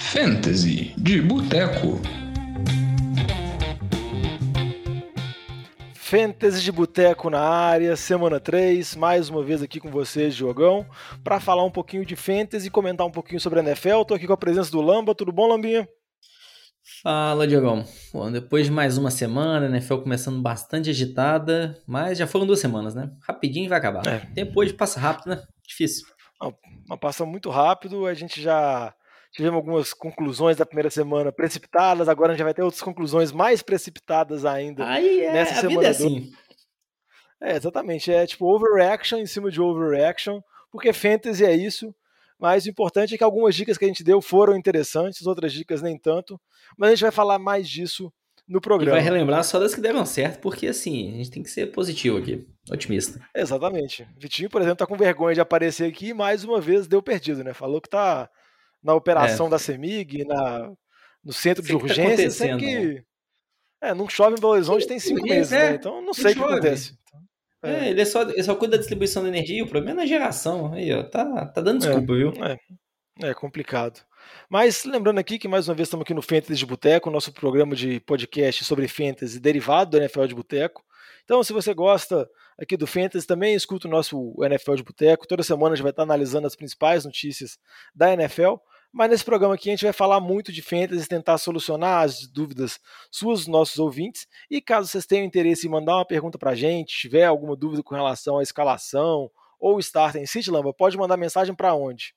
Fantasy de Boteco. Fantasy de Boteco na área, semana 3, mais uma vez aqui com vocês, Diogão, para falar um pouquinho de Fantasy e comentar um pouquinho sobre a NFL. Tô aqui com a presença do Lamba, tudo bom, Lambinha? Fala, Diogão. Bom, depois de mais uma semana, a NFL começando bastante agitada, mas já foram duas semanas, né? Rapidinho vai acabar. É. Tempo hoje passa rápido, né? Difícil. Não, passa muito rápido, a gente já tivemos algumas conclusões da primeira semana precipitadas, agora a gente já vai ter outras conclusões mais precipitadas ainda Aí é, nessa a semana. Vida é, assim. é, exatamente. É tipo overreaction em cima de overreaction, porque fantasy é isso. Mas o importante é que algumas dicas que a gente deu foram interessantes, outras dicas nem tanto. Mas a gente vai falar mais disso no programa. E vai relembrar só das que deram certo, porque assim, a gente tem que ser positivo aqui, otimista. Exatamente. Vitinho, por exemplo, tá com vergonha de aparecer aqui e mais uma vez deu perdido, né? Falou que tá na operação é. da CEMIG, na, no centro de urgência, tá que. É, não chove em Belo Horizonte tem cinco meses, né? Então não sei o que acontece. É. é, ele, é só, ele só cuida da distribuição da energia, o problema é na geração. Aí, ó, tá, tá dando desculpa, é, viu? É, é complicado. Mas lembrando aqui que mais uma vez estamos aqui no Fantasy de Boteco, nosso programa de podcast sobre Fantasy derivado do NFL de Boteco. Então, se você gosta aqui do Fantasy, também escuta o nosso NFL de Boteco. Toda semana a gente vai estar analisando as principais notícias da NFL. Mas nesse programa aqui a gente vai falar muito de fantasy, tentar solucionar as dúvidas suas, nossos ouvintes. E caso vocês tenham interesse em mandar uma pergunta para a gente, tiver alguma dúvida com relação à escalação ou starter em City Lamba, pode mandar mensagem para onde?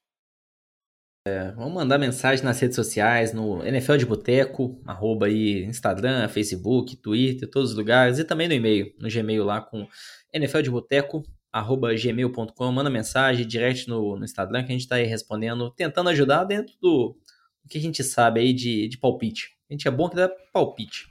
É, vamos mandar mensagem nas redes sociais, no NFL de Boteco, arroba aí, Instagram, Facebook, Twitter, todos os lugares, e também no e-mail, no Gmail lá com NFL de Boteco, arroba gmail.com, manda mensagem direct no, no Instagram que a gente está aí respondendo, tentando ajudar dentro do, do que a gente sabe aí de, de palpite. A gente é bom que dá palpite.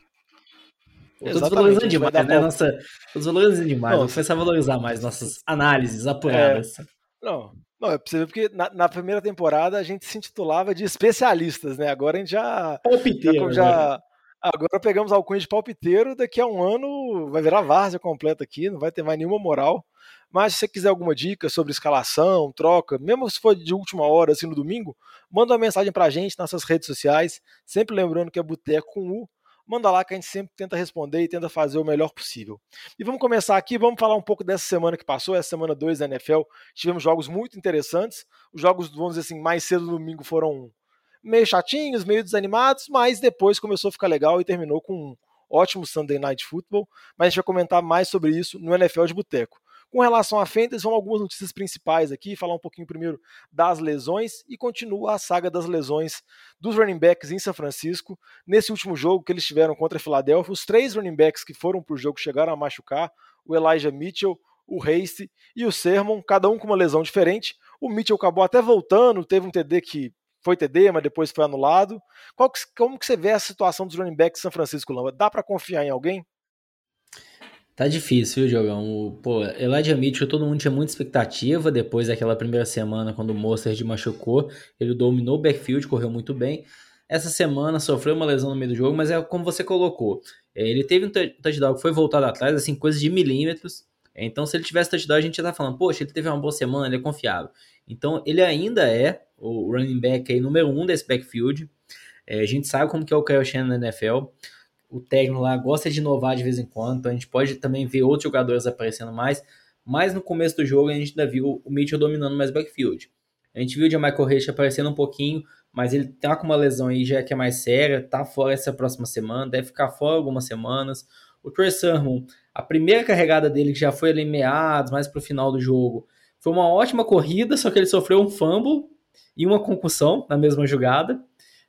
Estou desvalorizando demais, né? Nossa, desvalorizando demais. Vou começar a valorizar mais nossas análises apuradas. É, não, não, é possível porque na, na, primeira temporada a gente se intitulava de especialistas, né? Agora a gente já. Palpiteiro. Já, já, né? Agora pegamos alcunha de palpiteiro, daqui a um ano vai virar várzea completa aqui, não vai ter mais nenhuma moral. Mas se você quiser alguma dica sobre escalação, troca, mesmo se for de última hora, assim, no domingo, manda uma mensagem pra gente nas nossas redes sociais, sempre lembrando que é Boteco com U, manda lá que a gente sempre tenta responder e tenta fazer o melhor possível. E vamos começar aqui, vamos falar um pouco dessa semana que passou, essa semana 2 da NFL. Tivemos jogos muito interessantes. Os jogos, vamos dizer assim, mais cedo no domingo foram meio chatinhos, meio desanimados, mas depois começou a ficar legal e terminou com um ótimo Sunday Night Football. Mas a gente vai comentar mais sobre isso no NFL de Boteco. Com relação a Fantasy, vão algumas notícias principais aqui, falar um pouquinho primeiro das lesões e continua a saga das lesões dos running backs em São Francisco. Nesse último jogo que eles tiveram contra a Filadélfia, os três running backs que foram para o jogo chegaram a machucar, o Elijah Mitchell, o Hasty e o Sermon, cada um com uma lesão diferente. O Mitchell acabou até voltando, teve um TD que foi TD, mas depois foi anulado. Que, como que você vê a situação dos running backs em São Francisco, Lamba? Dá para confiar em alguém? Tá difícil, viu, Diogão? Pô, Elijah Mitchell, todo mundo tinha muita expectativa depois daquela primeira semana, quando o Mostert machucou. Ele dominou o backfield, correu muito bem. Essa semana sofreu uma lesão no meio do jogo, mas é como você colocou. É, ele teve um touchdown que foi voltado atrás, assim, coisa de milímetros. Então, se ele tivesse touchdown, a gente já tá falando, poxa, ele teve uma boa semana, ele é confiável. Então, ele ainda é o running back aí, número um desse backfield. É, a gente sabe como que é o Kyle Shannon na NFL o técnico lá gosta de inovar de vez em quando, então a gente pode também ver outros jogadores aparecendo mais, mas no começo do jogo a gente ainda viu o Mitchell dominando mais backfield. A gente viu o Michael Reich aparecendo um pouquinho, mas ele tá com uma lesão aí já que é mais séria, tá fora essa próxima semana, deve ficar fora algumas semanas. O Trey Sermon, a primeira carregada dele, que já foi ali meados, mais pro final do jogo, foi uma ótima corrida, só que ele sofreu um fumble e uma concussão na mesma jogada.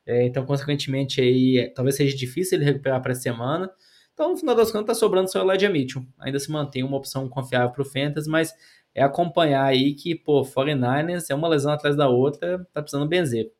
É, então, consequentemente, aí, é, talvez seja difícil ele recuperar para a semana. Então, no final das contas, está sobrando só o Elijah Mitchell. Ainda se mantém uma opção confiável para o Fantasy, mas é acompanhar aí que, pô, 49ers é uma lesão atrás da outra, tá precisando benzer.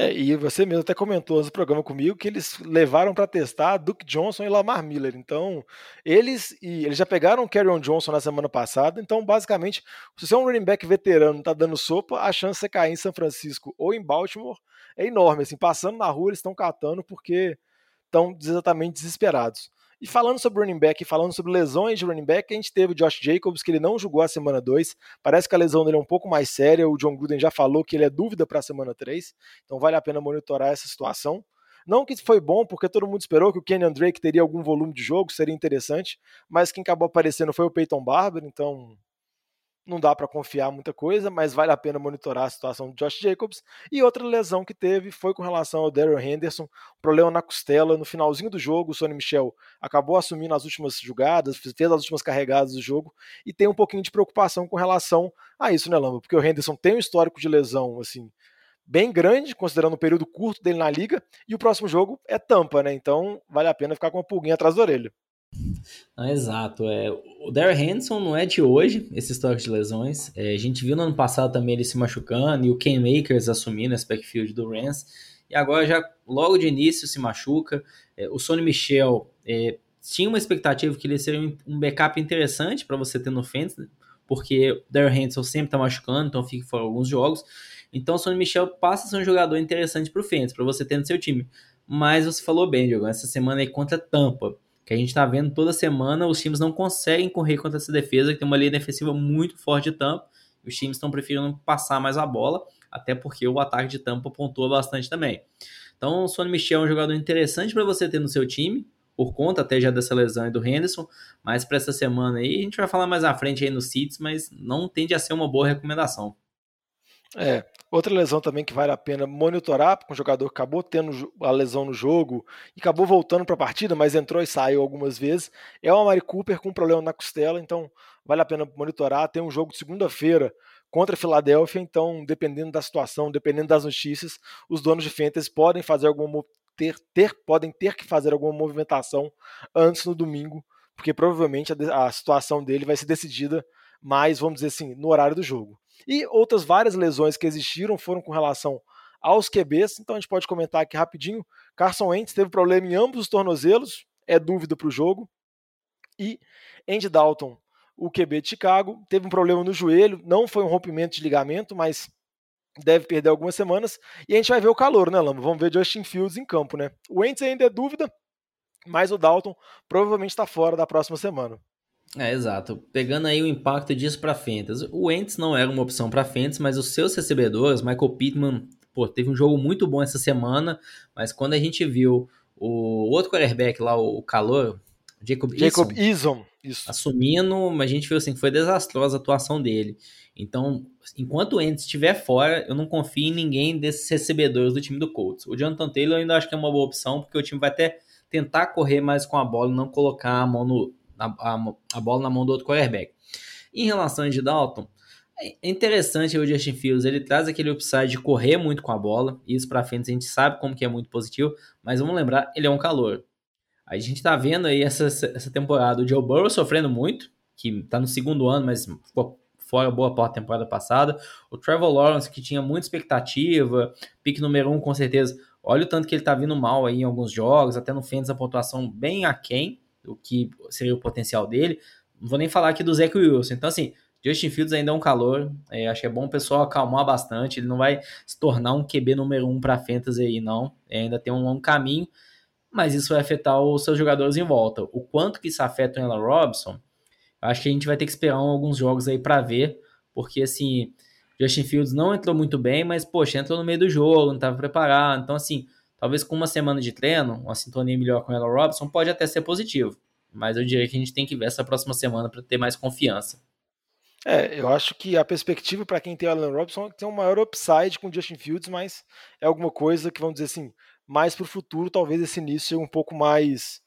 É, e você mesmo até comentou no programa comigo que eles levaram para testar Duke Johnson e Lamar Miller. Então, eles e eles já pegaram o Carrion Johnson na semana passada. Então, basicamente, se você é um running back veterano, tá dando sopa, a chance de você cair em São Francisco ou em Baltimore é enorme. Assim, passando na rua, eles estão catando porque estão exatamente desesperados. E falando sobre running back falando sobre lesões de running back, a gente teve o Josh Jacobs, que ele não jogou a semana 2. Parece que a lesão dele é um pouco mais séria. O John Gruden já falou que ele é dúvida para a semana 3. Então vale a pena monitorar essa situação. Não que foi bom, porque todo mundo esperou que o Kenyon Drake teria algum volume de jogo, seria interessante, mas quem acabou aparecendo foi o Peyton Barber, então não dá para confiar muita coisa, mas vale a pena monitorar a situação do Josh Jacobs. E outra lesão que teve foi com relação ao Daryl Henderson, problema na costela. No finalzinho do jogo, o Sonny Michel acabou assumindo as últimas jogadas, fez as últimas carregadas do jogo e tem um pouquinho de preocupação com relação a isso, né, Lamba? Porque o Henderson tem um histórico de lesão, assim, bem grande, considerando o período curto dele na liga, e o próximo jogo é Tampa, né? Então vale a pena ficar com uma pulguinha atrás da orelha. Não, exato. É, o Darren Henderson não é de hoje, esse histórico de lesões. É, a gente viu no ano passado também ele se machucando e o Ken Makers assumindo esse backfield do Rams. E agora já logo de início se machuca. É, o Sonny Michel é, tinha uma expectativa que ele seria um backup interessante para você ter no fantasy, porque o Darren Henderson sempre está machucando, então fica fora alguns jogos. Então o Sonny Michel passa a ser um jogador interessante para o fantasy, para você ter no seu time. Mas você falou bem, Diogo, essa semana aí contra Tampa que a gente está vendo toda semana, os times não conseguem correr contra essa defesa, que tem uma linha defensiva muito forte de Tampa, os times estão preferindo passar mais a bola, até porque o ataque de Tampa pontua bastante também. Então, o Sonny Michel é um jogador interessante para você ter no seu time, por conta até já dessa lesão e do Henderson, mas para essa semana aí, a gente vai falar mais à frente aí nos seats, mas não tende a ser uma boa recomendação. É, outra lesão também que vale a pena monitorar, porque um jogador acabou tendo a lesão no jogo e acabou voltando para a partida, mas entrou e saiu algumas vezes, é o Amari Cooper com um problema na costela, então vale a pena monitorar. Tem um jogo de segunda-feira contra a Filadélfia, então dependendo da situação, dependendo das notícias, os donos de fantasy podem fazer alguma ter, ter podem ter que fazer alguma movimentação antes no domingo, porque provavelmente a, a situação dele vai ser decidida mais, vamos dizer assim, no horário do jogo. E outras várias lesões que existiram foram com relação aos QBs, então a gente pode comentar aqui rapidinho. Carson Wentz teve problema em ambos os tornozelos, é dúvida para o jogo. E Andy Dalton, o QB de Chicago, teve um problema no joelho, não foi um rompimento de ligamento, mas deve perder algumas semanas. E a gente vai ver o calor, né, Lama? Vamos ver Justin Fields em campo, né? O Wentz ainda é dúvida, mas o Dalton provavelmente está fora da próxima semana. É, exato. Pegando aí o impacto disso para Fantasy. O Wentz não era uma opção para Fantasy, mas os seus recebedores, Michael Pittman, pô, teve um jogo muito bom essa semana, mas quando a gente viu o outro quarterback lá, o calor, Jacob, Jacob Eason, assumindo, a gente viu assim que foi desastrosa a atuação dele. Então, enquanto o Wentz estiver fora, eu não confio em ninguém desses recebedores do time do Colts. O Jonathan Taylor eu ainda acho que é uma boa opção, porque o time vai até tentar correr mais com a bola e não colocar a mão no, a, a, a bola na mão do outro quarterback. Em relação a Andy Dalton, é interessante o Justin Fields, ele traz aquele upside de correr muito com a bola, isso para frente a gente sabe como que é muito positivo, mas vamos lembrar, ele é um calor. A gente tá vendo aí essa, essa temporada o Joe Burrow sofrendo muito, que tá no segundo ano, mas ficou fora boa parte da temporada passada. O Trevor Lawrence, que tinha muita expectativa, pique número um com certeza. Olha o tanto que ele tá vindo mal aí em alguns jogos, até no Fênix a pontuação bem aquém o que seria o potencial dele. Não vou nem falar aqui do Zach Wilson. Então, assim, Justin Fields ainda é um calor. É, acho que é bom o pessoal acalmar bastante. Ele não vai se tornar um QB número um para fantasy aí, não. É, ainda tem um longo caminho. Mas isso vai afetar os seus jogadores em volta. O quanto que isso afeta o Ella Robson, acho que a gente vai ter que esperar alguns jogos aí para ver. Porque, assim, Justin Fields não entrou muito bem, mas, poxa, entrou no meio do jogo, não estava preparado. Então, assim, Talvez com uma semana de treino, uma sintonia melhor com ela Robson pode até ser positivo. Mas eu diria que a gente tem que ver essa próxima semana para ter mais confiança. É, eu acho que a perspectiva para quem tem o Allen Robson é ter um maior upside com o Justin Fields, mas é alguma coisa que, vamos dizer assim, mais para o futuro, talvez esse início seja um pouco mais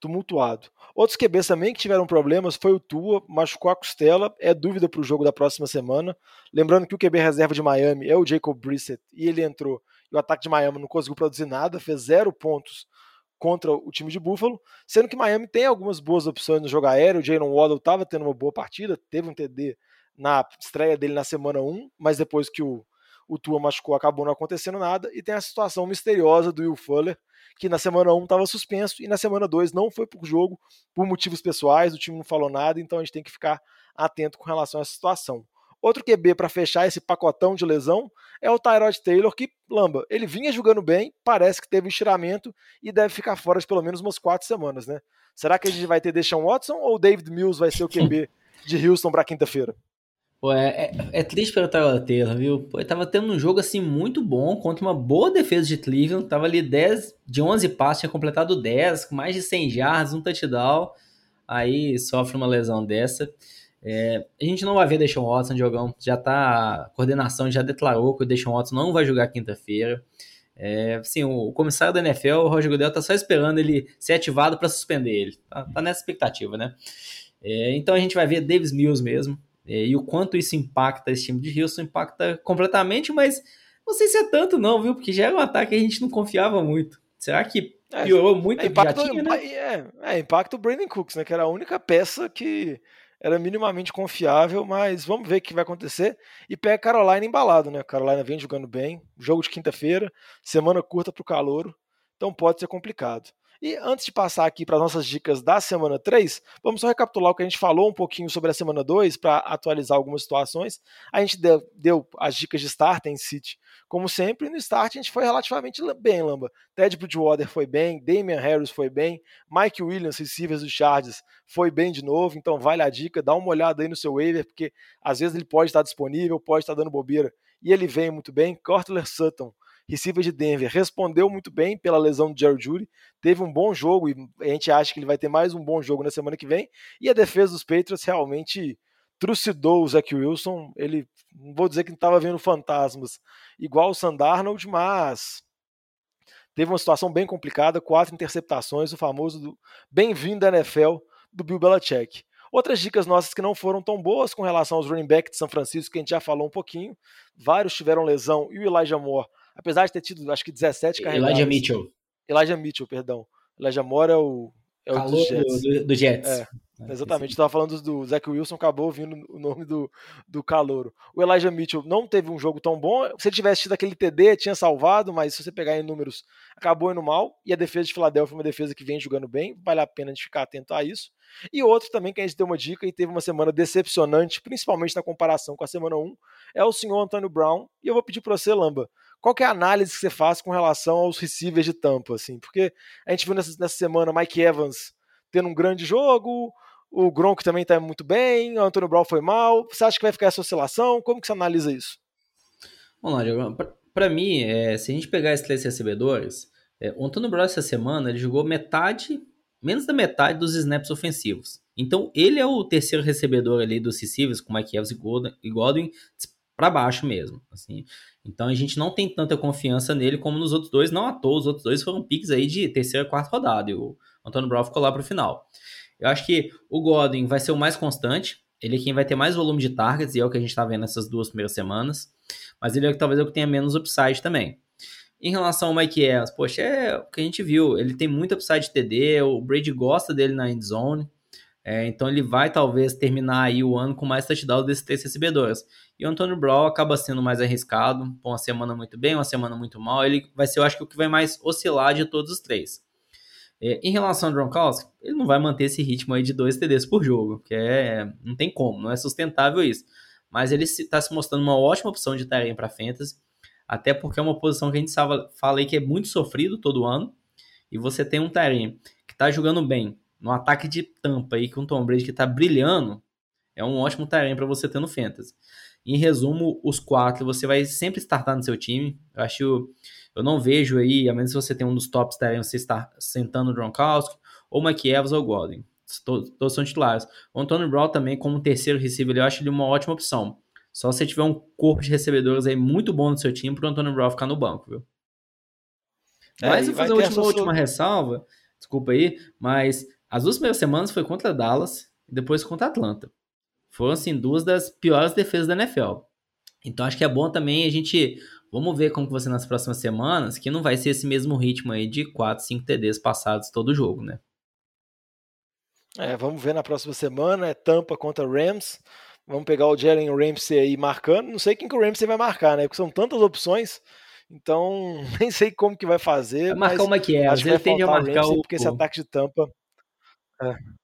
tumultuado. Outros QBs também que tiveram problemas foi o Tua, machucou a costela, é dúvida para o jogo da próxima semana. Lembrando que o QB reserva de Miami é o Jacob Brissett e ele entrou o ataque de Miami não conseguiu produzir nada, fez zero pontos contra o time de Buffalo, sendo que Miami tem algumas boas opções no jogo aéreo. O Jalen Waddle estava tendo uma boa partida, teve um TD na estreia dele na semana 1, mas depois que o, o Tua machucou, acabou não acontecendo nada. E tem a situação misteriosa do Will Fuller, que na semana 1 estava suspenso e na semana 2 não foi por jogo, por motivos pessoais, o time não falou nada, então a gente tem que ficar atento com relação a essa situação. Outro QB para fechar esse pacotão de lesão é o Tyrod Taylor, que, lamba, ele vinha jogando bem, parece que teve estiramento e deve ficar fora de pelo menos umas quatro semanas, né? Será que a gente vai ter Deshaun Watson ou David Mills vai ser o QB de Houston para quinta-feira? É, é, é, triste pelo Tyrod Taylor, viu? Pô, ele tava tendo um jogo assim muito bom contra uma boa defesa de Cleveland. Tava ali 10 de 11 passos, tinha completado 10, com mais de 100 yards, um touchdown. Aí sofre uma lesão dessa. É, a gente não vai ver Deshaun Watson jogão. Já tá. A coordenação já declarou que o Deshaun Watson não vai jogar quinta-feira. É, assim, o, comissário da NFL, o Roger Goodell, tá só esperando ele ser ativado para suspender ele. Tá, tá, nessa expectativa, né? É, então a gente vai ver Davis Mills mesmo. É, e o quanto isso impacta esse time de Houston, impacta completamente, mas não sei se é tanto não, viu? Porque já era um ataque que a gente não confiava muito. Será que é, piorou muito? É, impacto, tinha, né? é, é, impacto o Brandon Cooks, né? Que era a única peça que era minimamente confiável, mas vamos ver o que vai acontecer. E pega Carolina embalado, né? Carolina vem jogando bem, jogo de quinta-feira, semana curta para o calouro, então pode ser complicado. E antes de passar aqui para as nossas dicas da semana 3, vamos só recapitular o que a gente falou um pouquinho sobre a semana 2 para atualizar algumas situações. A gente deu, deu, as dicas de start em City, como sempre, no start a gente foi relativamente bem, Lamba. Ted Bridgewater foi bem, Damian Harris foi bem, Mike Williams, receivers do Chargers, foi bem de novo, então vale a dica, dá uma olhada aí no seu waiver, porque às vezes ele pode estar disponível, pode estar dando bobeira, e ele vem muito bem. Cortler Sutton, receiver de Denver, respondeu muito bem pela lesão de Jerry Judy, teve um bom jogo e a gente acha que ele vai ter mais um bom jogo na semana que vem. E a defesa dos Patriots realmente trucidou o Zach Wilson. Ele, não vou dizer que estava vendo fantasmas igual o Sandarnold, mas teve uma situação bem complicada, quatro interceptações, o famoso bem-vindo da NFL do Bill Belichick. Outras dicas nossas que não foram tão boas com relação aos running backs de São Francisco, que a gente já falou um pouquinho. Vários tiveram lesão e o Elijah Moore apesar de ter tido, acho que 17 carregadas. Elijah Mitchell. Elijah Mitchell, perdão. Elijah Moore é o, é o dos Jets. Do, do Jets. É, é exatamente. Estava falando do Zach Wilson, acabou vindo o nome do, do calouro. O Elijah Mitchell não teve um jogo tão bom. Se ele tivesse tido aquele TD, tinha salvado, mas se você pegar em números, acabou indo mal. E a defesa de Filadélfia é uma defesa que vem jogando bem. Vale a pena a gente ficar atento a isso. E outro também que a gente deu uma dica e teve uma semana decepcionante, principalmente na comparação com a semana 1, é o senhor Antônio Brown. E eu vou pedir para você, Lamba, qual é a análise que você faz com relação aos receivers de tampa, assim? Porque a gente viu nessa, nessa semana Mike Evans tendo um grande jogo, o Gronk também está muito bem, o Antônio Brown foi mal. Você acha que vai ficar essa oscilação? Como que você analisa isso? Lá, Diego. Para mim, é, se a gente pegar esses três recebedores, é, o Antônio Brown essa semana ele jogou metade, menos da metade dos snaps ofensivos. Então ele é o terceiro recebedor ali dos receivers com Mike Evans e Godwin para baixo mesmo. Assim. Então a gente não tem tanta confiança nele como nos outros dois. Não à toa, os outros dois foram piques aí de terceira, quarta rodada. E o Antônio Brown ficou lá para o final. Eu acho que o Godwin vai ser o mais constante. Ele é quem vai ter mais volume de targets, e é o que a gente está vendo nessas duas primeiras semanas. Mas ele é talvez é o que tenha menos upside também. Em relação ao Mike Evans, poxa, é o que a gente viu. Ele tem muito upside de TD, o Brady gosta dele na end zone. É, então ele vai talvez terminar aí o ano com mais touchdowns desses três recebedores. E o Antônio Brown acaba sendo mais arriscado, com uma semana muito bem, uma semana muito mal. Ele vai ser, eu acho que o que vai mais oscilar de todos os três. É, em relação ao Gronkowski, ele não vai manter esse ritmo aí de dois TDs por jogo, que é, não tem como, não é sustentável isso. Mas ele está se mostrando uma ótima opção de tarefa para fantasy, até porque é uma posição que a gente fala aí que é muito sofrido todo ano. E você tem um Tyrene que está jogando bem, no ataque de tampa aí com o Tom Brady que tá brilhando, é um ótimo terreno para você ter no Fantasy. Em resumo, os quatro você vai sempre startar no seu time. Eu acho, eu não vejo aí, a menos que você tenha um dos tops terrenos, você estar sentando o Gronkowski, ou Mike Evans ou Godwin. Todos, todos são titulares. O Antônio Brown também, como terceiro receiver, eu acho ele uma ótima opção. Só se você tiver um corpo de recebedores aí muito bom no seu time, para o Antônio Brown ficar no banco, viu? É, mas eu vou fazer a última, última ressalva, desculpa aí, mas as duas primeiras semanas foi contra Dallas e depois contra Atlanta. Foram, assim, duas das piores defesas da NFL. Então acho que é bom também a gente. Vamos ver como que vai ser nas próximas semanas, que não vai ser esse mesmo ritmo aí de 4, 5 TDs passados todo jogo, né? É, vamos ver na próxima semana, é Tampa contra Rams. Vamos pegar o Jalen Ramsey aí marcando. Não sei quem que o Ramsey vai marcar, né? Porque são tantas opções. Então, nem sei como que vai fazer. Vai marcar uma que é. Às vezes tende a marcar o... Porque esse ataque de Tampa é.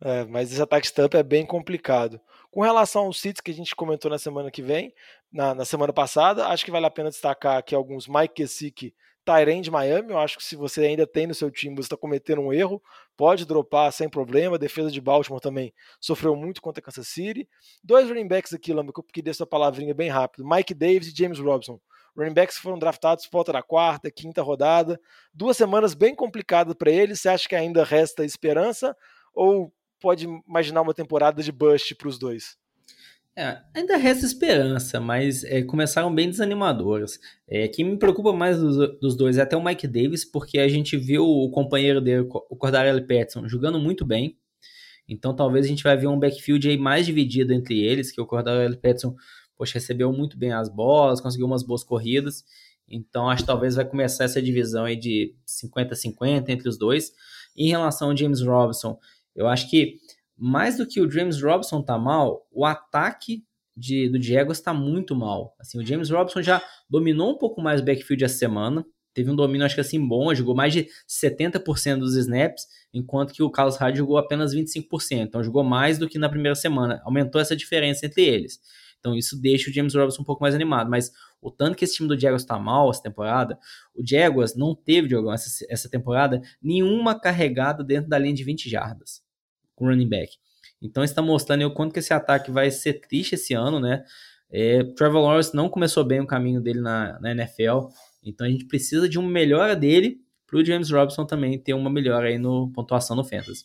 É, mas esse ataque stamp é bem complicado. Com relação aos sítios que a gente comentou na semana que vem, na, na semana passada, acho que vale a pena destacar aqui alguns Mike Gesicki, Tyrene de Miami. Eu acho que se você ainda tem no seu time, você está cometendo um erro, pode dropar sem problema. Defesa de Baltimore também sofreu muito contra Kansas City. Dois running backs aqui, Lamba, que eu pedi essa palavrinha bem rápido: Mike Davis e James Robson. Running backs foram draftados por volta da quarta, quinta rodada. Duas semanas bem complicadas para eles. Você acha que ainda resta esperança? Ou pode imaginar uma temporada de bust para os dois? É, ainda resta esperança, mas é, começaram bem desanimadoras. É, quem me preocupa mais dos, dos, dois é até o Mike Davis, porque a gente viu o companheiro dele, o Cordarelli Patterson, jogando muito bem. Então talvez a gente vai ver um backfield aí mais dividido entre eles, que o Cordarelli Patterson poxa, recebeu muito bem as bolas, conseguiu umas boas corridas. Então acho que talvez vai começar essa divisão aí de 50-50 entre os dois. Em relação ao James Robinson, eu acho que mais do que o James Robinson tá mal, o ataque de, do Diego está muito mal. Assim, o James Robinson já dominou um pouco mais o backfield essa semana, teve um domínio acho que assim bom, jogou mais de 70% dos snaps, enquanto que o Carlos Hyde jogou apenas 25%, então jogou mais do que na primeira semana, aumentou essa diferença entre eles. Então isso deixa o James Robinson um pouco mais animado. Mas o tanto que esse time do Jaguars está mal essa temporada, o Jaguars não teve, Diogão, essa, essa temporada, nenhuma carregada dentro da linha de 20 jardas com running back. Então está mostrando o quanto que esse ataque vai ser triste esse ano, né? É, Trevor Lawrence não começou bem o caminho dele na, na NFL, então a gente precisa de uma melhora dele para o James Robinson também ter uma melhora aí no pontuação no Fantasy.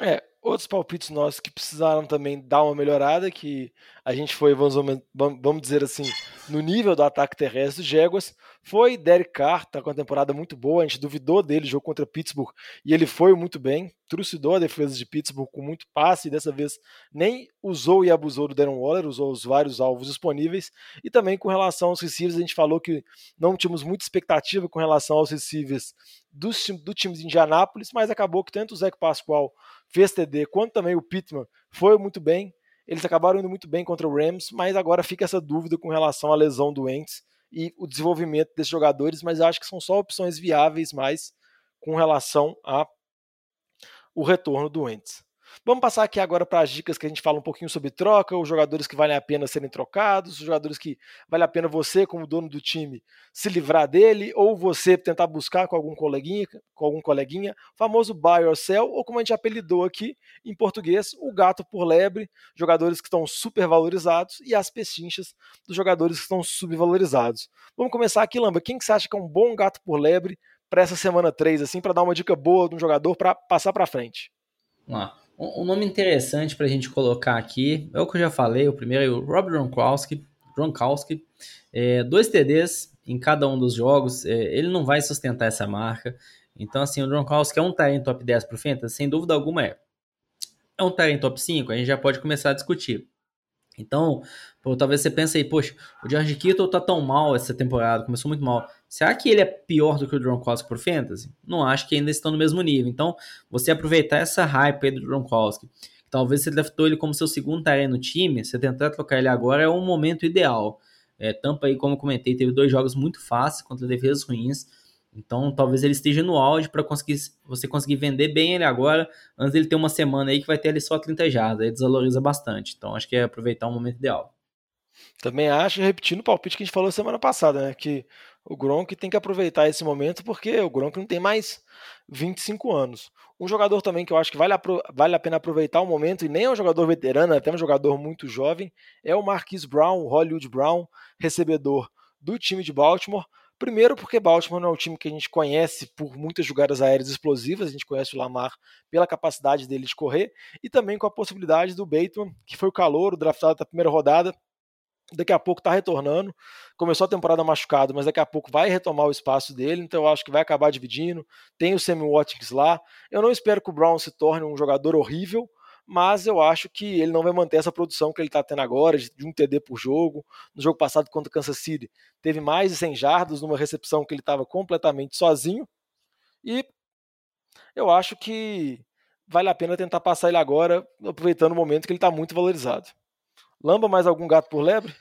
É, outros palpites nossos que precisaram também dar uma melhorada, que a gente foi, vamos, vamos dizer assim, no nível do ataque terrestre dos Jaguars, foi Derek Carr, tá com uma temporada muito boa, a gente duvidou dele, jogou contra Pittsburgh, e ele foi muito bem, trucidou a defesa de Pittsburgh com muito passe, e dessa vez nem usou e abusou do Darren Waller, usou os vários alvos disponíveis, e também com relação aos receivers, a gente falou que não tínhamos muita expectativa com relação aos receivers do, do time de Indianápolis, mas acabou que tanto o Zé Pascoal fez TD, quanto também o Pittman foi muito bem. Eles acabaram indo muito bem contra o Rams, mas agora fica essa dúvida com relação à lesão do Wentz e o desenvolvimento desses jogadores, mas acho que são só opções viáveis mais com relação a o retorno do Wentz. Vamos passar aqui agora para as dicas que a gente fala um pouquinho sobre troca, os jogadores que valem a pena serem trocados, os jogadores que vale a pena você, como dono do time, se livrar dele, ou você tentar buscar com algum coleguinha, com algum coleguinha, famoso buy or sell, ou como a gente apelidou aqui em português, o gato por lebre, jogadores que estão super valorizados e as pechinchas dos jogadores que estão subvalorizados. Vamos começar aqui, Lamba. Quem que você acha que é um bom gato por lebre para essa semana 3, assim, para dar uma dica boa de um jogador para passar para frente? Vamos lá. Um nome interessante para a gente colocar aqui é o que eu já falei, o primeiro é o Rob Gronkowski, Gronkowski é, dois TDs em cada um dos jogos, é, ele não vai sustentar essa marca, então assim, o Gronkowski é um talento top 10 para o Fantasy, sem dúvida alguma é. É um talento top 5, a gente já pode começar a discutir. Então, pô, talvez você pense aí, poxa, o George Kittle tá tão mal essa temporada, começou muito mal. Será que ele é pior do que o Gronkowski por fantasy? Não acho que ainda estão no mesmo nível. Então, você aproveitar essa hype aí do Gronkowski, talvez você draftou ele como seu segundo tarefa no time, você tentar trocar ele agora é um momento ideal. É, Tampa aí, como eu comentei, teve dois jogos muito fáceis contra defesas ruins. Então, talvez ele esteja no auge para conseguir você conseguir vender bem ele agora, antes dele ter uma semana aí que vai ter ali só 30 jardas, aí desvaloriza bastante. Então, acho que é aproveitar um momento ideal. Também acho, repetindo o palpite que a gente falou semana passada, né, que o Gronk tem que aproveitar esse momento porque o Gronk não tem mais 25 anos. Um jogador também que eu acho que vale a, vale a pena aproveitar o momento, e nem é um jogador veterano, é até um jogador muito jovem, é o Marquise Brown, o Hollywood Brown, recebedor do time de Baltimore. Primeiro, porque Baltimore não é um time que a gente conhece por muitas jogadas aéreas explosivas, a gente conhece o Lamar pela capacidade dele de correr, e também com a possibilidade do Bateman, que foi o calor, o draftado da primeira rodada, daqui a pouco está retornando. Começou a temporada machucado, mas daqui a pouco vai retomar o espaço dele, então eu acho que vai acabar dividindo. Tem o Sammy Watkins lá. Eu não espero que o Brown se torne um jogador horrível, mas eu acho que ele não vai manter essa produção que ele está tendo agora, de um TD por jogo. No jogo passado contra o Kansas City, teve mais de 100 jardas numa recepção que ele estava completamente sozinho. E eu acho que vale a pena tentar passar ele agora, aproveitando o momento que ele está muito valorizado. Lamba mais algum gato por lebre?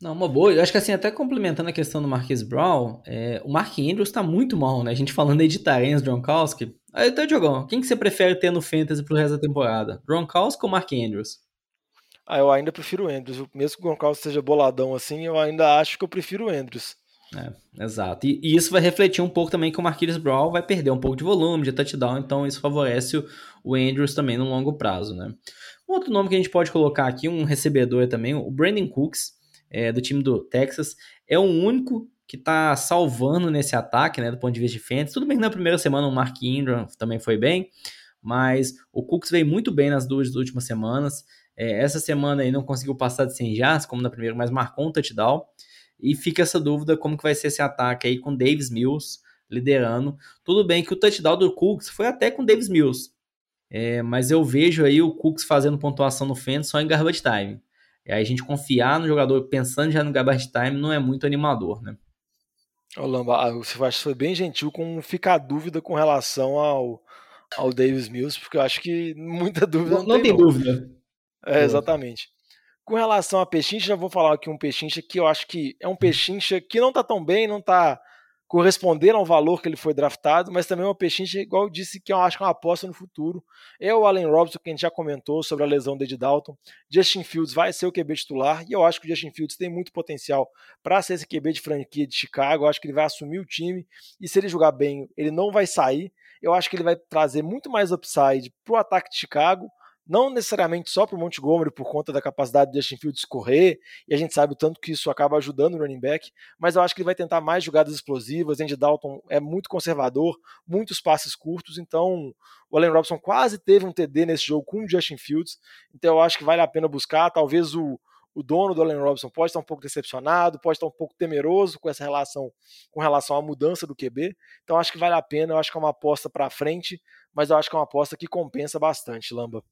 Não, uma boa. Eu acho que assim, até complementando a questão do Marquis Brown, é, o Mark Andrews está muito mal, né? A gente falando aí de Tarens, Gronkowski. Aí, então, Diogão, quem que você prefere ter no Fantasy pro resto da temporada? Gronkowski ou Mark Andrews? Ah, eu ainda prefiro o Andrews. Mesmo que o Gronkowski seja boladão assim, eu ainda acho que eu prefiro o Andrews. É, exato. E, e, isso vai refletir um pouco também que o Marquinhos Brown vai perder um pouco de volume, de touchdown, então isso favorece o, o Andrews também no longo prazo, né? Um outro nome que a gente pode colocar aqui, um recebedor também, o Brandon Cooks, é, do time do Texas, é o único que está salvando nesse ataque, né, do ponto de vista de defense. Tudo bem que na primeira semana o Mark Ingram também foi bem, mas o Cooks veio muito bem nas duas últimas semanas. É, essa semana aí não conseguiu passar de 100 jardas, como na primeira, mas marcou um touchdown. E fica essa dúvida como que vai ser esse ataque aí com Davis Mills liderando. Tudo bem que o touchdown do Cooks foi até com Davis Mills, é, mas eu vejo aí o Cooks fazendo pontuação no fence só em garbage time. E aí a gente confiar no jogador pensando já no garbage time não é muito animador, né? Ô, Lamba, ah, você foi bem gentil com ficar dúvida com relação ao, ao Davis Mills, porque eu acho que muita dúvida não, não, não tem, não. dúvida. É, exatamente. Com relação a Pechincha, já vou falar aqui um Pechincha que eu acho que é um Pechincha que não tá tão bem, não tá correspondendo ao valor que ele foi draftado, mas também é uma Pechincha, igual eu disse, que eu acho que é uma aposta no futuro. É o Allen Robinson, que a gente já comentou sobre a lesão de Ed Dalton. Justin Fields vai ser o QB titular, e eu acho que o Justin Fields tem muito potencial para ser esse QB de franquia de Chicago. Eu acho que ele vai assumir o time, e se ele jogar bem, ele não vai sair. Eu acho que ele vai trazer muito mais upside para o ataque de Chicago não necessariamente só para o Montgomery por conta da capacidade de Justin Fields correr, e a gente sabe o tanto que isso acaba ajudando o running back, mas eu acho que ele vai tentar mais jogadas explosivas. Andy Dalton é muito conservador, muitos passes curtos, então o Allen Robson quase teve um TD nesse jogo com o Justin Fields, então eu acho que vale a pena buscar. Talvez o, o dono do Allen Robson pode estar um pouco decepcionado, pode estar um pouco temeroso com essa relação, com relação à mudança do QB. Então acho que vale a pena, eu acho que é uma aposta para frente, mas eu acho que é uma aposta que compensa bastante, Lamba.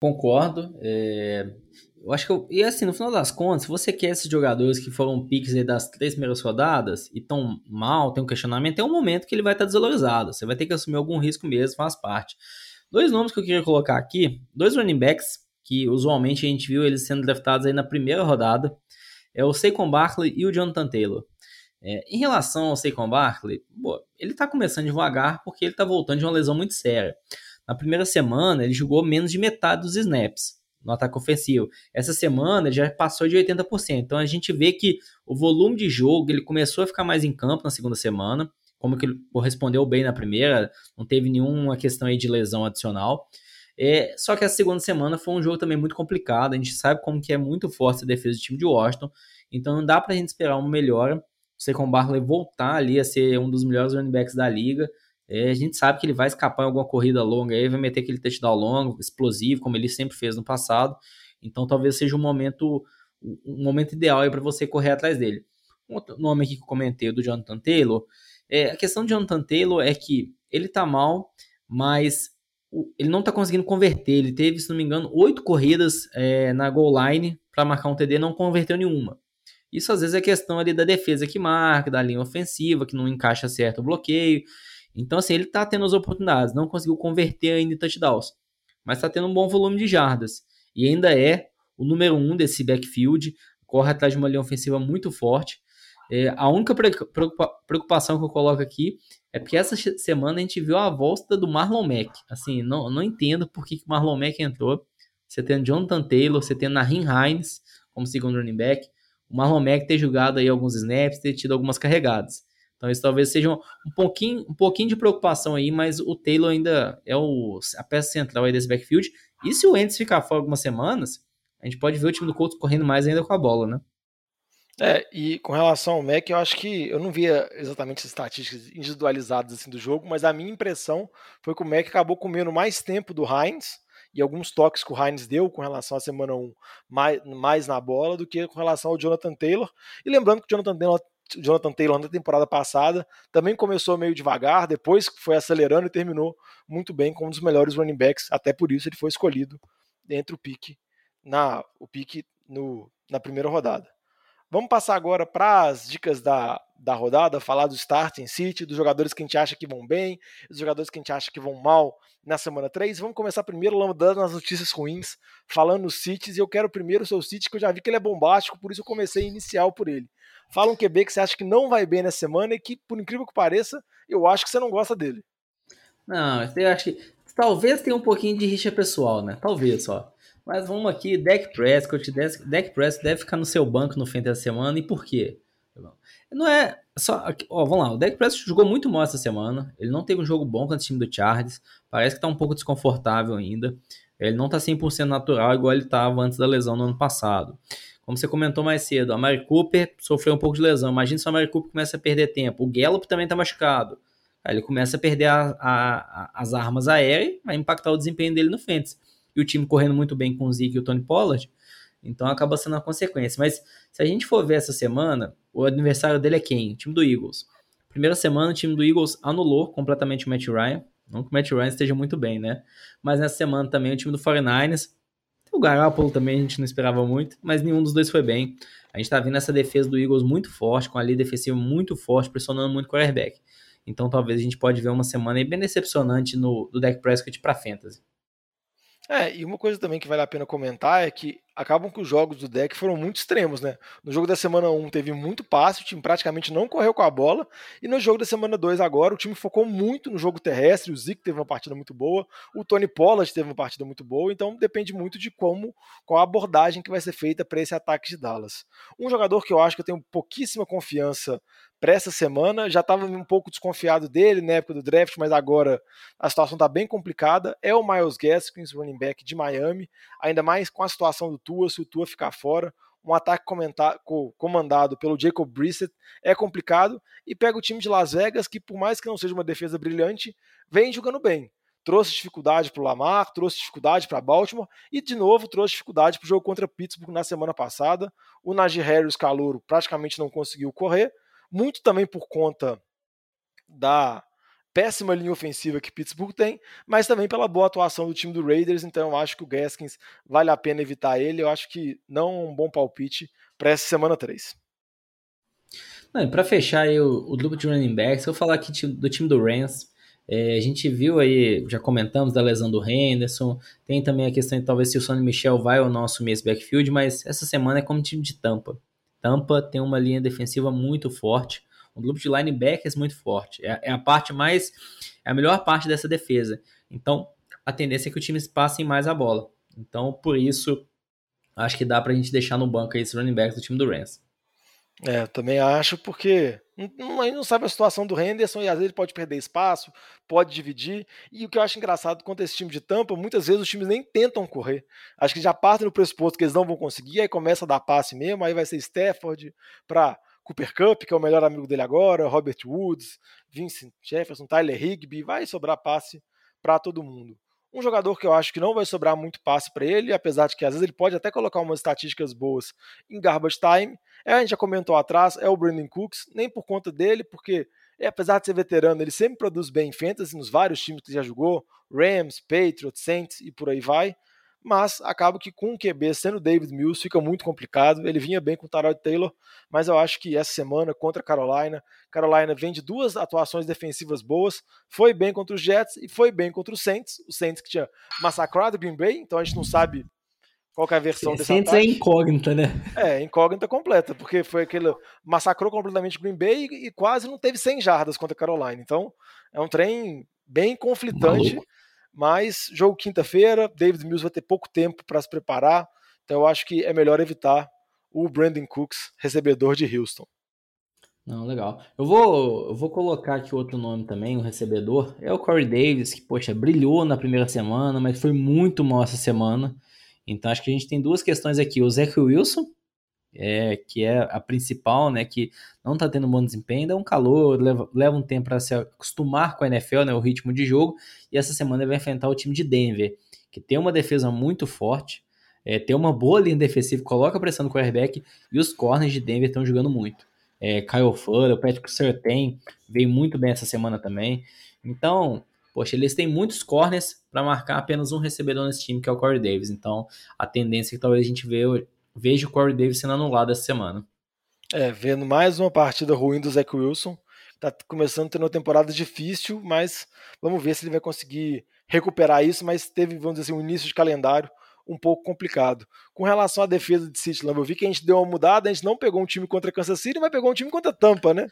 Concordo. É... Eu acho que eu... E assim, no final das contas, se você quer esses jogadores que foram piques das três primeiras rodadas e estão mal, tem um questionamento, é um momento que ele vai estar desvalorizado. Você vai ter que assumir algum risco mesmo, faz parte. Dois nomes que eu queria colocar aqui, dois running backs, que usualmente a gente viu eles sendo draftados aí na primeira rodada, é o Saquon Barkley e o Jonathan Taylor. É, em relação ao Saquon Barkley, pô, ele está começando devagar porque ele está voltando de uma lesão muito séria. Na primeira semana, ele jogou menos de metade dos snaps no ataque ofensivo. Essa semana já passou de 80%. Então a gente vê que o volume de jogo ele começou a ficar mais em campo na segunda semana, como que ele correspondeu bem na primeira, não teve nenhuma questão aí de lesão adicional. É, só que a segunda semana foi um jogo também muito complicado. A gente sabe como que é muito forte a defesa do time de Washington. Então não dá pra gente esperar uma melhora. O Secon Barkley voltar ali a ser um dos melhores running backs da liga. É, a gente sabe que ele vai escapar em alguma corrida longa aí, vai meter aquele touchdown longo, explosivo, como ele sempre fez no passado. Então talvez seja um momento um momento ideal para você correr atrás dele. Um outro nome aqui que eu comentei, do Jonathan Taylor, é, a questão do Jonathan Taylor é que ele tá mal, mas ele não tá conseguindo converter. Ele teve, se não me engano, oito corridas é, na goal line para marcar um TD, não converteu nenhuma. Isso às vezes é questão ali da defesa que marca, da linha ofensiva, que não encaixa certo o bloqueio. Então, assim, ele tá tendo as oportunidades, não conseguiu converter ainda em touchdowns, mas tá tendo um bom volume de jardas. E ainda é o número um desse backfield, corre atrás de uma linha ofensiva muito forte. É, a única preocupação que eu coloco aqui é porque essa semana a gente viu a volta do Marlon Mack. Assim, não, não entendo por que, que Marlon Mack entrou. Você tem Jonathan Taylor, você tem Nahin Hines como segundo running back. O Marlon Mack ter jogado aí alguns snaps, ter tido algumas carregadas. Então isso talvez seja um, pouquinho, um pouquinho de preocupação aí, mas o Taylor ainda é o, a peça central aí desse backfield. E se o Ents ficar fora algumas semanas, a gente pode ver o time do Colts correndo mais ainda com a bola, né? É, e com relação ao Mac, eu acho que eu não via exatamente as estatísticas individualizadas assim do jogo, mas a minha impressão foi que o Mac acabou comendo mais tempo do Heinz e alguns toques que o Heinz deu com relação à semana 1 mais, mais na bola do que com relação ao Jonathan Taylor. E lembrando que o Jonathan Taylor Jonathan Taylor na temporada passada também começou meio devagar, depois foi acelerando e terminou muito bem como um dos melhores running backs, até por isso ele foi escolhido entre o pique na o pique no, na primeira rodada. Vamos passar agora para as dicas da, da rodada, falar do start em City, dos jogadores que a gente acha que vão bem, dos jogadores que a gente acha que vão mal na semana 3. Vamos começar primeiro dando as notícias ruins, falando nos Cities, e eu quero primeiro o seu City, que eu já vi que ele é bombástico, por isso eu comecei inicial por ele. Fala um QB que você acha que não vai bem nessa semana e que, por incrível que pareça, eu acho que você não gosta dele. Não, eu acho que talvez tenha um pouquinho de rixa pessoal, né? Talvez só. Mas vamos aqui, Deck Prescott. Deck Prescott deve ficar no seu banco no fim da semana. E por quê? Não é só. Ó, vamos lá. O Deck Prescott jogou muito mal essa semana. Ele não teve um jogo bom contra o time do Chargers. Parece que tá um pouco desconfortável ainda. Ele não tá 100% natural igual ele tava antes da lesão no ano passado. Como você comentou mais cedo, a Mary Cooper sofreu um pouco de lesão. Imagina se a Mary Cooper começa a perder tempo. O Gallup também tá machucado. Aí ele começa a perder a, a, a, as armas aéreas, vai impactar o desempenho dele no Fantasy e o time correndo muito bem com o Zeke e o Tony Pollard, então acaba sendo a consequência. Mas se a gente for ver essa semana, o adversário dele é quem? O time do Eagles. Primeira semana, o time do Eagles anulou completamente o Matt Ryan. Não que o Matt Ryan esteja muito bem, né? Mas nessa semana também o time do 49ers. O Garoppolo também a gente não esperava muito, mas nenhum dos dois foi bem. A gente tá vendo essa defesa do Eagles muito forte, com a linha defensiva muito forte, pressionando muito o quarterback. Então talvez a gente pode ver uma semana bem decepcionante no, do Dak Prescott para fantasy. É, e uma coisa também que vale a pena comentar é que acabam que os jogos do deck foram muito extremos, né? No jogo da semana 1 teve muito passe, o time praticamente não correu com a bola, e no jogo da semana 2 agora o time focou muito no jogo terrestre, o Zeke teve uma partida muito boa, o Tony Pollard teve uma partida muito boa, então depende muito de como, qual a abordagem que vai ser feita para esse ataque de Dallas. Um jogador que eu acho que eu tenho pouquíssima confiança para essa semana. Já estava um pouco desconfiado dele na época do draft, mas agora a situação está bem complicada. É o Miles Gaskins, running back de Miami, ainda mais com a situação do Tua, se o Tua ficar fora. Um ataque comandado pelo Jacob Brissett é complicado e pega o time de Las Vegas, que por mais que não seja uma defesa brilhante, vem jogando bem. Trouxe dificuldade para o Lamar, trouxe dificuldade para Baltimore e, de novo, trouxe dificuldade para o jogo contra Pittsburgh na semana passada. O Najee Harris, calouro, praticamente não conseguiu correr muito também por conta da péssima linha ofensiva que Pittsburgh tem, mas também pela boa atuação do time do Raiders, então eu acho que o Gaskins vale a pena evitar ele, eu acho que não um bom palpite para essa semana 3. Para fechar aí o, o duplo de running backs, eu vou falar aqui do time do Rams, é, a gente viu aí, já comentamos da lesão do Henderson, tem também a questão de talvez se o Sonny Michel vai ou não assumir esse backfield, mas essa semana é como time de tampa. Tampa tem uma linha defensiva muito forte, um grupo de linebackers muito forte. É, é, a parte mais. É a melhor parte dessa defesa. Então, a tendência é que os times passem mais a bola. Então, por isso, acho que dá pra gente deixar no banco aí esse running back do time do Rams. É, eu também acho, porque a gente não sabe a situação do Henderson e às vezes ele pode perder espaço, pode dividir. E o que eu acho engraçado quanto a esse time de tampa, muitas vezes os times nem tentam correr. Acho que já partem no pressuposto que eles não vão conseguir, aí começa a dar passe mesmo, aí vai ser Stafford para Cooper Cup, que é o melhor amigo dele agora, Robert Woods, Vincent Jefferson, Tyler Higby, vai sobrar passe para todo mundo. Um jogador que eu acho que não vai sobrar muito passe para ele, apesar de que às vezes ele pode até colocar umas estatísticas boas em garbage time, é, a gente já comentou atrás, é o Brandon Cooks, nem por conta dele, porque é, apesar de ser veterano, ele sempre produz bem em fantasy nos vários times que já jogou, Rams, Patriots, Saints e por aí vai mas acaba que com o QB sendo David Mills fica muito complicado. Ele vinha bem com o Tyrod Taylor, mas eu acho que essa semana contra a Carolina, Carolina vem de duas atuações defensivas boas, foi bem contra os Jets e foi bem contra os Saints, os Saints que tinha massacrado o Green Bay, então a gente não sabe qual é a versão desse Saints é incógnita, né? É, incógnita completa, porque foi aquele massacrou completamente o Green Bay e, e quase não teve 100 jardas contra a Carolina. Então, é um trem bem conflitante. Maluco mas jogo quinta-feira, David Mills vai ter pouco tempo para se preparar, então eu acho que é melhor evitar o Brandon Cooks, recebedor de Houston. Não, legal. Eu vou, eu vou colocar aqui outro nome também, o um recebedor. É o Corey Davis, que, poxa, brilhou na primeira semana, mas foi muito mal essa semana. Então acho que a gente tem duas questões aqui. O Zach Wilson, é, que é a principal, né, que não está tendo um bom desempenho, ainda é um calor, leva, leva um tempo para se acostumar com a NFL, né, o ritmo de jogo, e essa semana ele vai enfrentar o time de Denver, que tem uma defesa muito forte, é, tem uma boa linha defensiva, coloca pressão no quarterback, e os corners de Denver estão jogando muito. É, Kyle Fuller, o Patrick Surtain veio muito bem essa semana também. Então, poxa, eles têm muitos corners para marcar apenas um recebedor nesse time, que é o Corey Davis. Então, a tendência é que talvez a gente veja vejo o Corey Davis sendo anulado essa semana. É, vendo mais uma partida ruim do Zach Wilson. Tá começando a ter uma temporada difícil, mas vamos ver se ele vai conseguir recuperar isso. Mas teve, vamos dizer assim, um início de calendário um pouco complicado. Com relação à defesa de City eu vi que a gente deu uma mudada, a gente não pegou um time contra Kansas City, mas pegou um time contra Tampa, né?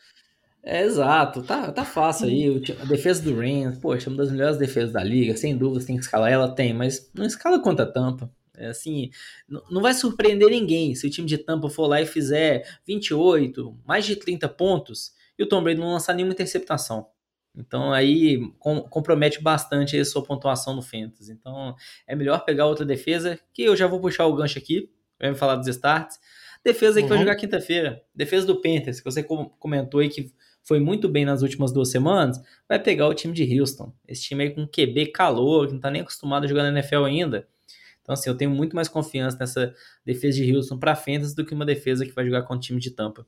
É, exato, tá, tá fácil aí. A defesa do Rams, poxa, uma das melhores defesas da liga, sem dúvidas tem que escalar. Ela tem, mas não escala contra a Tampa. É assim, não vai surpreender ninguém se o time de Tampa for lá e fizer 28, mais de 30 pontos e o Tom Brady não lançar nenhuma interceptação. Então aí com, compromete bastante a sua pontuação no Fantasy. Então é melhor pegar outra defesa, que eu já vou puxar o gancho aqui, vai me falar dos starts. Defesa aí que uhum. vai jogar quinta-feira. Defesa do Panthers, que você comentou aí que foi muito bem nas últimas duas semanas, vai pegar o time de Houston. Esse time aí com QB calor, que não tá nem acostumado a jogar na NFL ainda. Então, assim, eu tenho muito mais confiança nessa defesa de Houston para Fantasy do que uma defesa que vai jogar com o time de Tampa.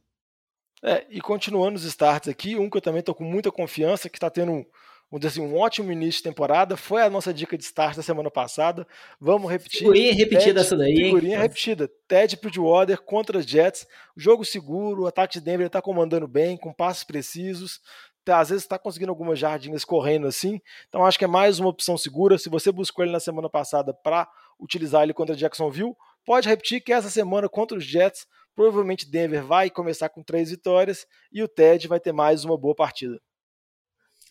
É, e continuando os starts aqui, um que eu também estou com muita confiança, que está tendo um, vamos dizer assim, um ótimo início de temporada, foi a nossa dica de start da semana passada. Vamos repetir. Figurinha repetida essa daí. Figurinha hein? repetida. Ted Bridgewater contra os Jets. Jogo seguro, o ataque de Denver está comandando bem, com passos precisos. Tá, às vezes está conseguindo algumas jardinhas correndo assim. Então acho que é mais uma opção segura. Se você buscou ele na semana passada para utilizar ele contra Jacksonville, pode repetir que essa semana contra os Jets Provavelmente Denver vai começar com três vitórias e o Ted vai ter mais uma boa partida.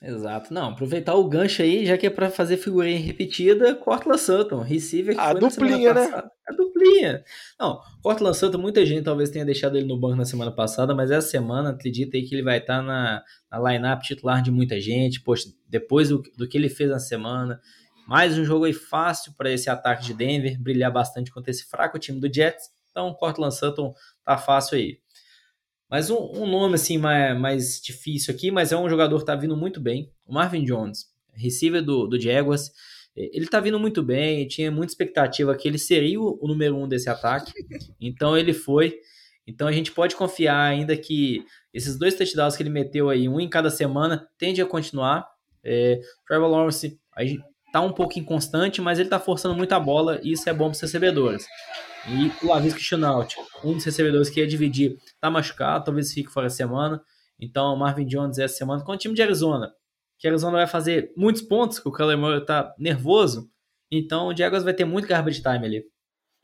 Exato. Não, aproveitar o gancho aí, já que é para fazer figurinha repetida, Cortland Sutton, receiver que a foi duplinha, né? A duplinha. Não, Cortland Sutton, muita gente talvez tenha deixado ele no banco na semana passada, mas essa semana, acredita aí que ele vai estar tá na, na line-up titular de muita gente. Poxa, depois do, do que ele fez na semana, mais um jogo aí fácil para esse ataque de Denver brilhar bastante contra esse fraco time do Jets. Então, Cortland Sutton tá fácil aí. Mas um, um nome assim mais, mais, difícil aqui, mas é um jogador que tá vindo muito bem. O Marvin Jones, receiver do, do Jaguars. Ele tá vindo muito bem, tinha muita expectativa que ele seria o, o número um desse ataque. Então ele foi. Então a gente pode confiar ainda que esses dois touchdowns que ele meteu aí, um em cada semana, tende a continuar. É, Trevor Lawrence aí tá um pouco inconstante, mas ele tá forçando muito a bola e isso é bom para os recebedores. E o Lavisca Chenault, um dos recebedores que ia dividir, tá machucado, talvez fique fora a semana. Então, o Marvin Jones essa semana com o time de Arizona, que Arizona vai fazer muitos pontos, que o Kyler Murray tá nervoso. Então, o Jaguars vai ter muito garbage time ali.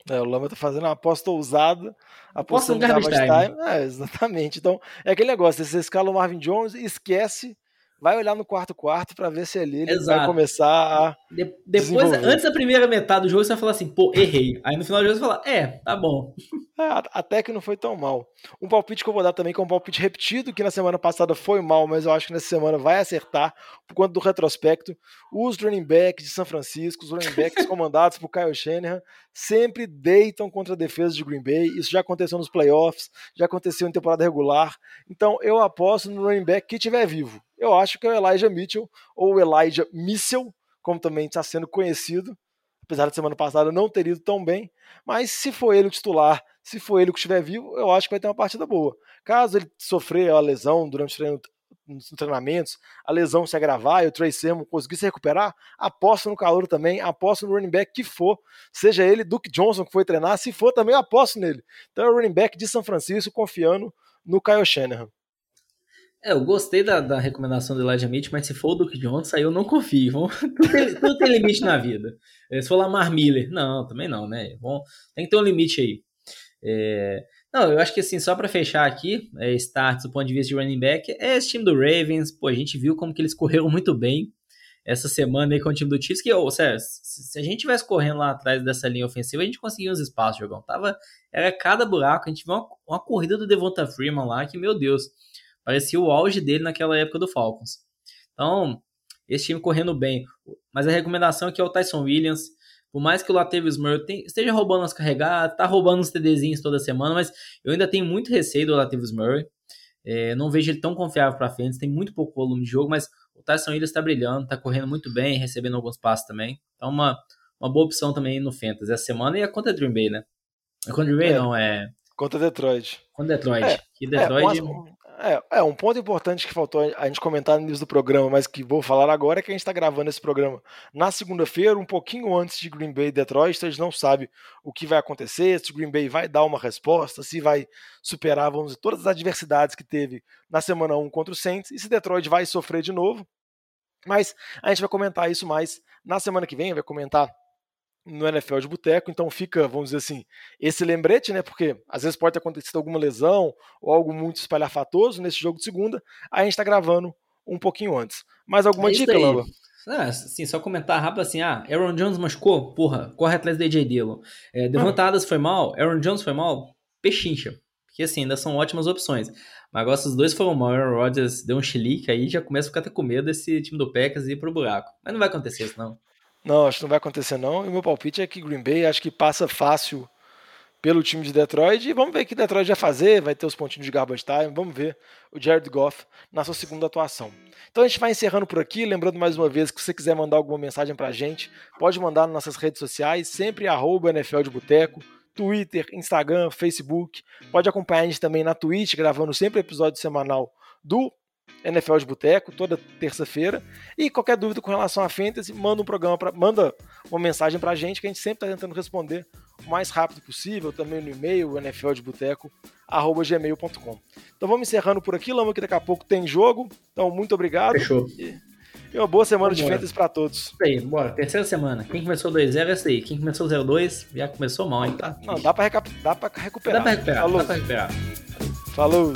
É, o Lama tá fazendo uma aposta ousada. Aposta no garbage, garbage time. time. É, exatamente. Então, é aquele negócio, você escala o Marvin Jones e esquece vai olhar no quarto quarto para ver se ali ele Exato. vai começar a. De depois, antes da primeira metade do jogo, você vai falar assim, pô, errei. Aí no final do jogo você vai falar, é, tá bom. É, até que não foi tão mal. Um palpite que eu vou dar também, que é um palpite repetido, que na semana passada foi mal, mas eu acho que nessa semana vai acertar, por conta do retrospecto. Os running backs de São Francisco, os running backs comandados por Kyle Shanahan, sempre deitam contra a defesa de Green Bay. Isso já aconteceu nos playoffs, já aconteceu em temporada regular. Então eu aposto no running back que estiver vivo eu acho que é o Elijah Mitchell, ou Elijah Mitchell, como também está sendo conhecido, apesar de semana passada não ter ido tão bem, mas se for ele o titular, se for ele que estiver vivo, eu acho que vai ter uma partida boa. Caso ele sofrer a lesão durante os treinamentos, a lesão se agravar e o Trey Sermon conseguir se recuperar, aposto no calor também, aposto no running back que for, seja ele Duke Johnson que foi treinar, se for também aposto nele. Então é o running back de São Francisco confiando no Kyle Shanahan. É, eu gostei da, da recomendação do Elijah Mitchell, mas se for o Duke Johnson, aí eu não confio. tudo, tem, tudo, tem, limite na vida. É, se for Lamar Miller, não, também não, né? Bom, tem que ter um limite aí. É, não, eu acho que assim, só para fechar aqui, é, start do ponto de vista de running back, é esse time do Ravens, pô, a gente viu como que eles correram muito bem essa semana aí com o time do Chiefs, que, oh, sério, se, se a gente tivesse correndo lá atrás dessa linha ofensiva, a gente conseguia uns espaços, jogão. Tava, era cada buraco, a gente viu uma, uma corrida do Devonta Freeman lá, que, meu Deus, Parecia o auge dele naquela época do Falcons. Então, esse time correndo bem. Mas a recomendação aqui é o Tyson Williams. Por mais que o Latavius Murray esteja roubando as carregadas, tá roubando os TDzinhos toda semana, mas eu ainda tenho muito receio do Latavius Murray. É, não vejo ele tão confiável para frente, tem muito pouco volume de jogo, mas o Tyson Williams está brilhando, está correndo muito bem, recebendo alguns passos também. Então, uma, uma boa opção também no Fantasy essa semana e a contra Dream Bay, né? A contra Dream Bay é, não, é. Contra Detroit. Contra Detroit. É, que Detroit. É, é, é, um ponto importante que faltou a gente comentar no início do programa, mas que vou falar agora é que a gente está gravando esse programa na segunda-feira, um pouquinho antes de Green Bay e Detroit, então a gente não sabe o que vai acontecer, se Green Bay vai dar uma resposta, se vai superar, vamos dizer, todas as adversidades que teve na semana 1 contra o Saints, e se Detroit vai sofrer de novo. Mas a gente vai comentar isso mais na semana que vem, vai comentar no NFL de boteco, então fica, vamos dizer assim, esse lembrete, né? Porque às vezes pode ter acontecido alguma lesão ou algo muito espalhafatoso nesse jogo de segunda, aí a gente tá gravando um pouquinho antes. Mais alguma é dica, Lamba? Ah, assim, só comentar rápido assim, ah, Aaron Jones machucou? Porra, corre atrás do AJ Dillon. É, Devonta Adams foi mal? Aaron Jones foi mal? Pechincha. Porque assim, ainda são ótimas opções. Mas agora os dois foram mal, Aaron Rodgers deu um chilique, aí já começa a ficar até com medo desse time do Packers ir pro buraco. Mas não vai acontecer isso, não. Não, acho que não vai acontecer não. E o meu palpite é que Green Bay acho que passa fácil pelo time de Detroit. E vamos ver o que Detroit vai fazer. Vai ter os pontinhos de garbage time. Vamos ver o Jared Goff na sua segunda atuação. Então a gente vai encerrando por aqui. Lembrando mais uma vez que se você quiser mandar alguma mensagem pra gente, pode mandar nas nossas redes sociais, sempre arroba NFL de Boteco. Twitter, Instagram, Facebook. Pode acompanhar a gente também na Twitch, gravando sempre episódio semanal do NFL de Boteco, toda terça-feira. E qualquer dúvida com relação a Fantasy, manda um programa pra, manda uma mensagem pra gente que a gente sempre está tentando responder o mais rápido possível, também no e-mail, nfldeboteco.gmail.com. Então vamos encerrando por aqui, Lama, que daqui a pouco tem jogo. Então, muito obrigado. Fechou. E, e uma boa semana de Fantasy para todos. Isso aí, bora. Terceira semana. Quem começou 2-0 é essa aí. Quem começou 0-2 já começou mal, hein? Tá? Não, dá para recuperar. Dá pra recuperar. Falou. Dá pra recuperar. Falou.